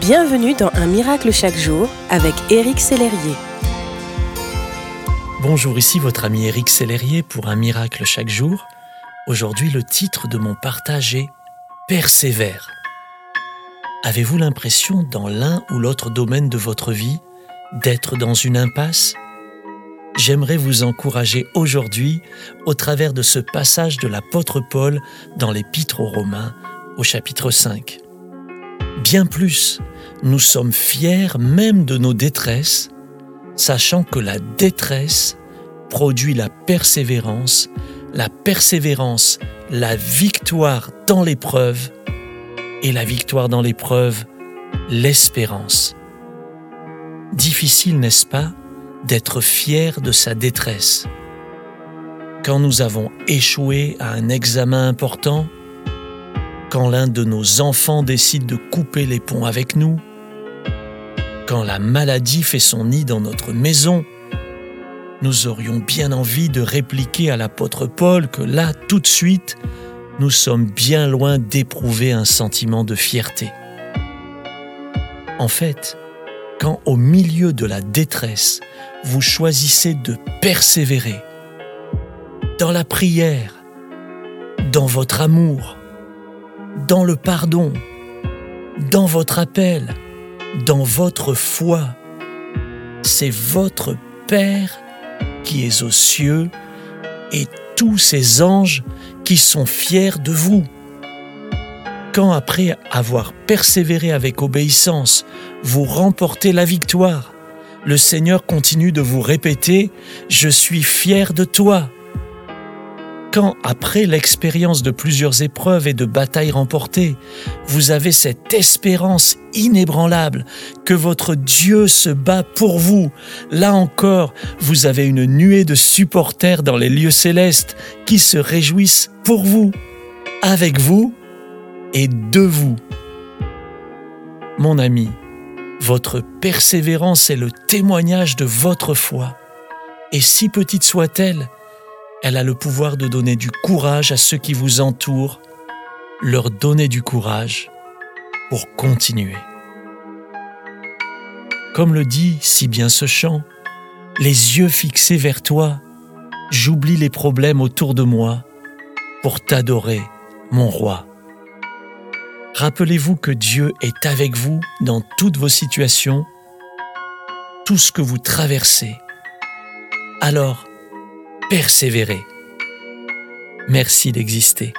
Bienvenue dans Un miracle chaque jour avec Éric Sellerier. Bonjour, ici votre ami Éric Sellerier pour Un miracle chaque jour. Aujourd'hui, le titre de mon partage est Persévère. Avez-vous l'impression, dans l'un ou l'autre domaine de votre vie, d'être dans une impasse? J'aimerais vous encourager aujourd'hui au travers de ce passage de l'apôtre Paul dans l'Épître aux Romains au chapitre 5. Bien plus, nous sommes fiers même de nos détresses, sachant que la détresse produit la persévérance, la persévérance, la victoire dans l'épreuve, et la victoire dans l'épreuve, l'espérance. Difficile, n'est-ce pas, d'être fier de sa détresse. Quand nous avons échoué à un examen important, quand l'un de nos enfants décide de couper les ponts avec nous, quand la maladie fait son nid dans notre maison, nous aurions bien envie de répliquer à l'apôtre Paul que là, tout de suite, nous sommes bien loin d'éprouver un sentiment de fierté. En fait, quand au milieu de la détresse, vous choisissez de persévérer dans la prière, dans votre amour, dans le pardon, dans votre appel, dans votre foi. C'est votre Père qui est aux cieux et tous ces anges qui sont fiers de vous. Quand après avoir persévéré avec obéissance, vous remportez la victoire, le Seigneur continue de vous répéter ⁇ Je suis fier de toi ⁇ quand, après l'expérience de plusieurs épreuves et de batailles remportées, vous avez cette espérance inébranlable que votre Dieu se bat pour vous, là encore, vous avez une nuée de supporters dans les lieux célestes qui se réjouissent pour vous, avec vous et de vous. Mon ami, votre persévérance est le témoignage de votre foi, et si petite soit-elle, elle a le pouvoir de donner du courage à ceux qui vous entourent, leur donner du courage pour continuer. Comme le dit si bien ce chant, les yeux fixés vers toi, j'oublie les problèmes autour de moi pour t'adorer, mon roi. Rappelez-vous que Dieu est avec vous dans toutes vos situations, tout ce que vous traversez. Alors, persévérer. Merci d'exister.